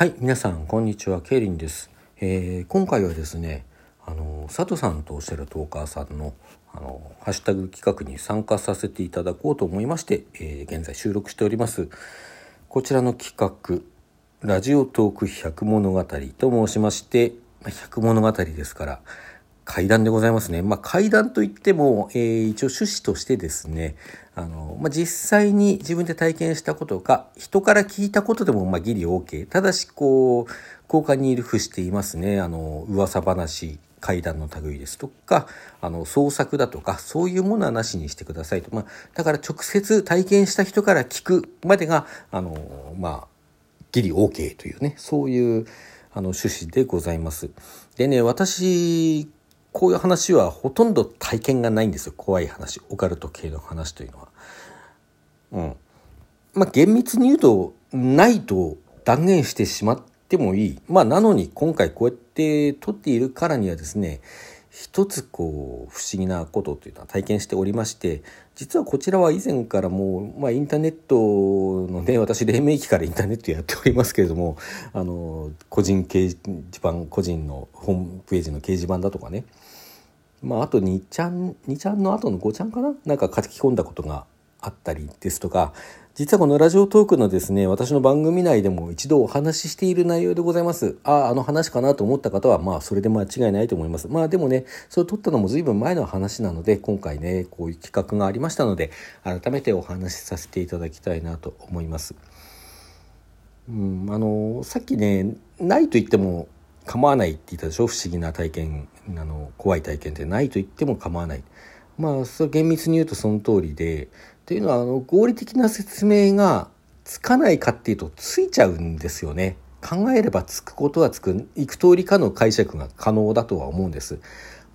はい、皆さん、こんにちは。ケイリンです。えー今回はですね、あの、佐藤さんとおっしゃるトーカーさんの、あの、ハッシュタグ企画に参加させていただこうと思いまして、えー現在収録しております。こちらの企画、ラジオトーク百物語と申しまして、ま百物語ですから、階段でございますね。まあ、階段といっても、えー一応趣旨としてですね、あの、まあ、実際に自分で体験したことか、人から聞いたことでも、ま、ギリ OK。ただし、こう、交換にいるふしていますね。あの、噂話、階段の類ですとか、あの、創作だとか、そういうものはなしにしてくださいと。まあ、だから直接体験した人から聞くまでが、あの、まあ、ギリ OK というね、そういうあの趣旨でございます。でね、私、こういう話はほとんど体験がないんですよ。怖い話、オカルト系の話というのは。うん。まあ、厳密に言うと、ないと断言してしまってもいい。まあ、なのに今回こうやって撮っているからにはですね、一つこう不思議なことというのは体験しておりまして実はこちらは以前からもう、まあ、インターネットのね私黎明期からインターネットやっておりますけれどもあの個人掲示板個人のホームページの掲示板だとかねまああと2ちゃん2ちゃんの後の5ちゃんかな？なんか書き込んだことがあったりですとか実はこのラジオトークのですね私の番組内でも一度お話ししている内容でございます。あああの話かなと思った方はまあそれで間違いないと思います。まあでもねそれを撮ったのも随分前の話なので今回ねこういう企画がありましたので改めてお話しさせていただきたいなと思います。うんあのさっきねないと言っても構わないって言ったでしょ？不思議な体験あの怖い体験ってないと言っても構わない。まあそ厳密に言うとその通りでというのはあの合理的な説明がつかないかっていうとついちゃうんですよね。考えればつくことはつく幾通りかの解釈が可能だとは思うんです。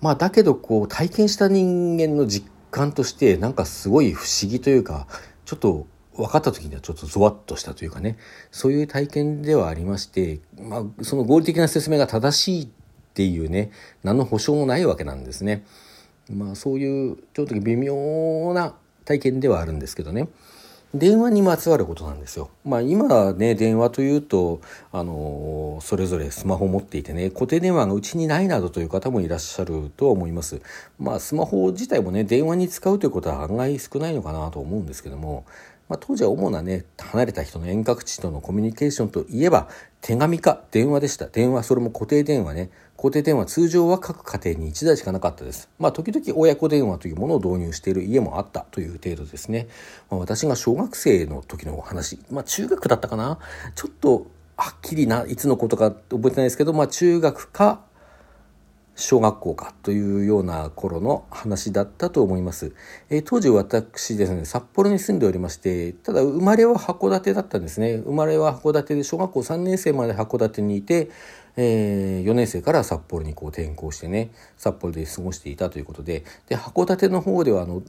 まあだけどこう体験した人間の実感としてなんかすごい不思議というかちょっと分かった時にはちょっとゾワッとしたというかね。そういう体験ではありまして、まあ、その合理的な説明が正しいっていうね何の保証もないわけなんですね。まあそういうちょっと微妙な体験ではあるんですけどね電話にまつわることなんですよ。まあ今ね電話というとあのそれぞれスマホ持っていてね固定電話がうちにないなどという方もいらっしゃるとは思います。まあスマホ自体もね電話に使うということは案外少ないのかなと思うんですけどもまあ、当時は主なね離れた人の遠隔地とのコミュニケーションといえば手紙か電話でした電話それも固定電話ね固定電話通常は各家庭に1台しかなかったですまあ時々親子電話というものを導入している家もあったという程度ですね、まあ、私が小学生の時のお話まあ中学だったかなちょっとはっきりないつのことか覚えてないですけどまあ中学か小学校かというような頃の話だったと思います。えー当時私ですね、札幌に住んでおりまして、ただ生まれは函館だったんですね。生まれは函館で小学校3年生まで函館にいて、え4年生から札幌にこう転校してね、札幌で過ごしていたということで、で、函館の方ではあの、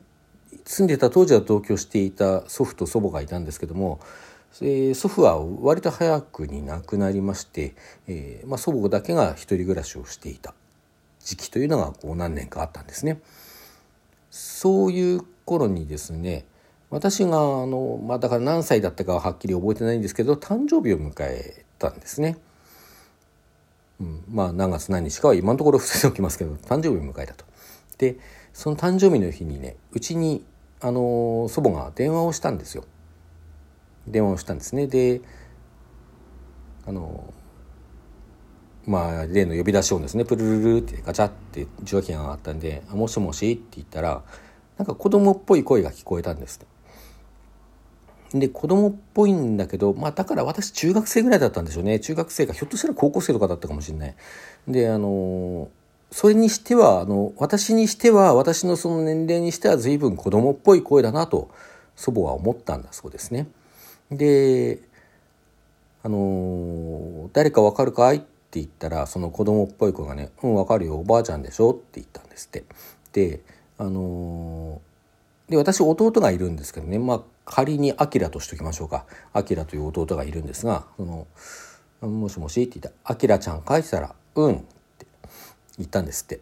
住んでた当時は同居していた祖父と祖母がいたんですけども、えー祖父は割と早くに亡くなりまして、えーまあ、祖母だけが一人暮らしをしていた時期というのがこう何年かあったんですね。そういう頃にですね私があの、まあ、だから何歳だったかははっきり覚えてないんですけど誕生日を迎えたんですね。うん、まあ何月何日かは今のところ伏せておきますけど 誕生日を迎えたと。でその誕生日の日にねうちにあの祖母が電話をしたんですよ。電話をしたんですね。であのまあ例の呼び出し音ですねプルルルってガチャって受話器が上がったんで「もしもし?」って言ったらなんか子供っぽい声が聞こえたんですで子供っぽいんだけどまあだから私中学生ぐらいだったんでしょうね。中学生かひょっとしたら高校生とかだったかもしれない。であのそれにしてはあの私にしては私のその年齢にしては随分子供っぽい声だなと祖母は思ったんだそうですね。であの誰かわかるかいって言ったらその子供っぽい子がね「うんわかるよおばあちゃんでしょ」って言ったんですって。であので私弟がいるんですけどねまあ仮にアキラとしておきましょうかアキラという弟がいるんですが「そのもしもし」って言ったら「アキラちゃんかい?」って言ったら「うん」って言ったんですって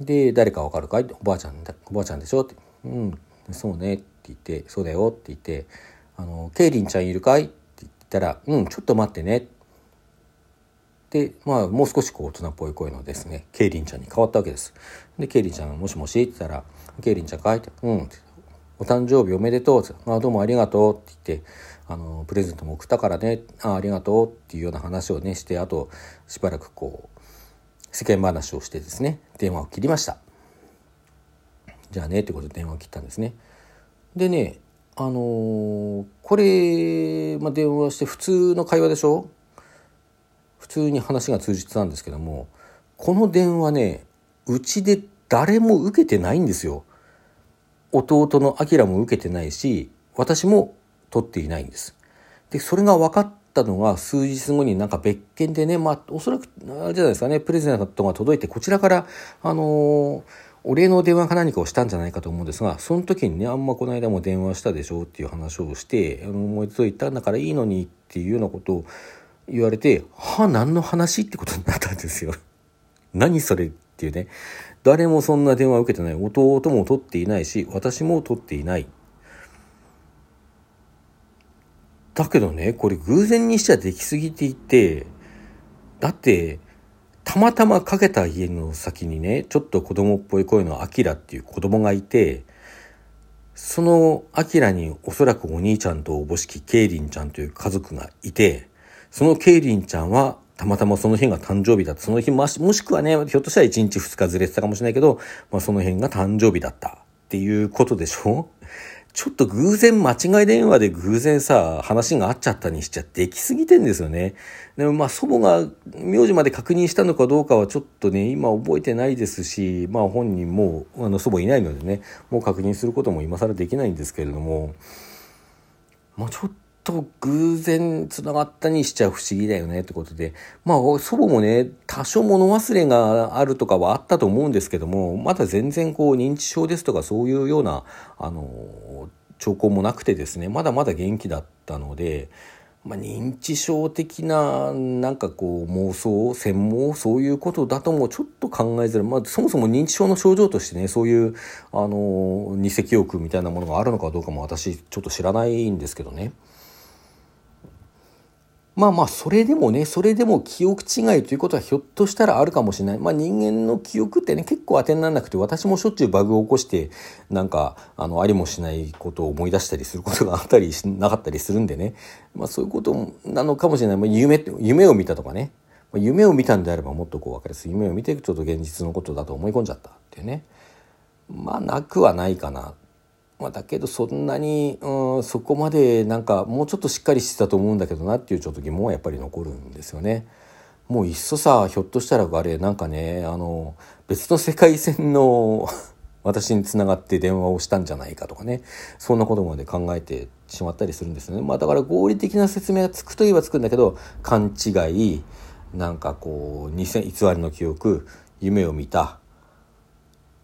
で誰かわかるかいっておばあちゃんおばあちゃんでしょって「うんそうね」って言って「そうだよ」って言って「あのケイリンちゃんいるかい?」って言ったら「うんちょっと待ってね」ってで、まあ、もう少しこう大人っぽい声のですね、ケイリンちゃんに変わったわけです。で、ケイリンちゃん、もしもしって言ったら、ケイリンちゃん帰って、うん、お誕生日おめでとうって、あどうもありがとうって言って、あの、プレゼントも送ったからね、あありがとうっていうような話をね、して、あと、しばらくこう、世間話をしてですね、電話を切りました。じゃあね、ってことで電話を切ったんですね。でね、あのー、これ、まあ、電話して普通の会話でしょ？普通に話が通じてたんですけどもこの電話ねうちで誰も受けてないんですよ。弟のアキラも受けてないし私も取っていないんです。でそれが分かったのが数日後になんか別件でねまあおそらくあれじゃないですかねプレゼントが届いてこちらからあのー、お礼の電話か何かをしたんじゃないかと思うんですがその時にねあんまこの間も電話したでしょっていう話をしてあの思いついたんだからいいのにっていうようなことを言われて、はあ、何の話ってことになったんですよ。何それっていうね。誰もそんな電話を受けてない。弟も取っていないし、私も取っていない。だけどね、これ偶然にしちゃできすぎていて、だって、たまたまかけた家の先にね、ちょっと子供っぽい声のアキラっていう子供がいて、そのアキラにおそらくお兄ちゃんとおぼしきケイリンちゃんという家族がいて、そのケイリンちゃんはたまたまその日が誕生日だった。その日もしくはね、ひょっとしたら1日2日ずれてたかもしれないけど、まあ、その辺が誕生日だったっていうことでしょ？ちょっと偶然間違い電話で偶然さ、話があっちゃったにしちゃできすぎてんですよね。でもまあ祖母が名字まで確認したのかどうかはちょっとね、今覚えてないですし、まあ本人もあの祖母いないのでね、もう確認することも今更できないんですけれども、まあちょっと偶然つながったにしちゃ不思議だよねってことで、まあ祖母もね、多少物忘れがあるとかはあったと思うんですけども、まだ全然こう認知症ですとかそういうような、あの、兆候もなくてですね、まだまだ元気だったので、まあ、認知症的ななんかこう妄想専門そういうことだともちょっと考えづらい、まあ、そもそも認知症の症状としてねそういうあの二石憶みたいなものがあるのかどうかも私ちょっと知らないんですけどね。まあまあ、それでもね、それでも記憶違いということはひょっとしたらあるかもしれない。まあ人間の記憶ってね、結構当てにならなくて、私もしょっちゅうバグを起こして、なんか、あの、ありもしないことを思い出したりすることがあったりしなかったりするんでね。まあそういうことなのかもしれない。まあ夢、夢を見たとかね。まあ、夢を見たんであればもっとこう分かりやすい。夢を見てちょっと現実のことだと思い込んじゃったっていうね。まあなくはないかな。まあ、だけどそんなに、うん、そこまでなんかもうちょっとしっかりしてたと思うんだけどなっていうちょっと疑問はやっぱり残るんですよね。もういっそさひょっとしたらあれなんかねあの別の世界線の 私につながって電話をしたんじゃないかとかねそんなことまで考えてしまったりするんですよね。まあだから合理的な説明がつくといえばつくんだけど勘違いなんかこう偽偽りの記憶夢を見た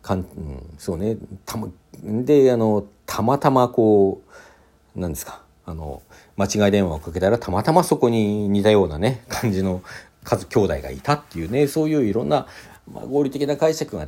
かん、うん、そうね。たまであのたまたまこうなんですか。あの間違い電話をかけたらたまたまそこに似たようなね感じの数兄弟がいたっていうねそういういろんな、まあ、合理的な解釈が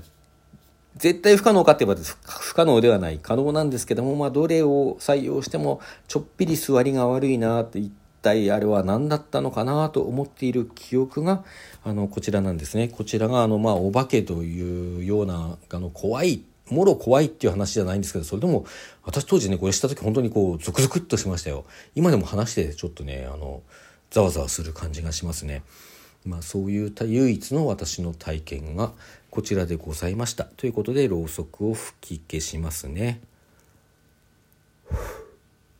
絶対不可能かって言えば不可能ではない可能なんですけども、まあ、どれを採用してもちょっぴり座りが悪いなって言って体あれは何だったのかなと思っている記憶があのこちらなんですね。こちらがあのまあお化けというようなあの怖いもろ怖いっていう話じゃないんですけどそれでも私当時ねこれした時本当にこうゾクゾクっとしましたよ。今でも話してちょっとねあのざわざわする感じがしますね。まあそういう唯一の私の体験がこちらでございました。ということでろうそくを吹き消しますね。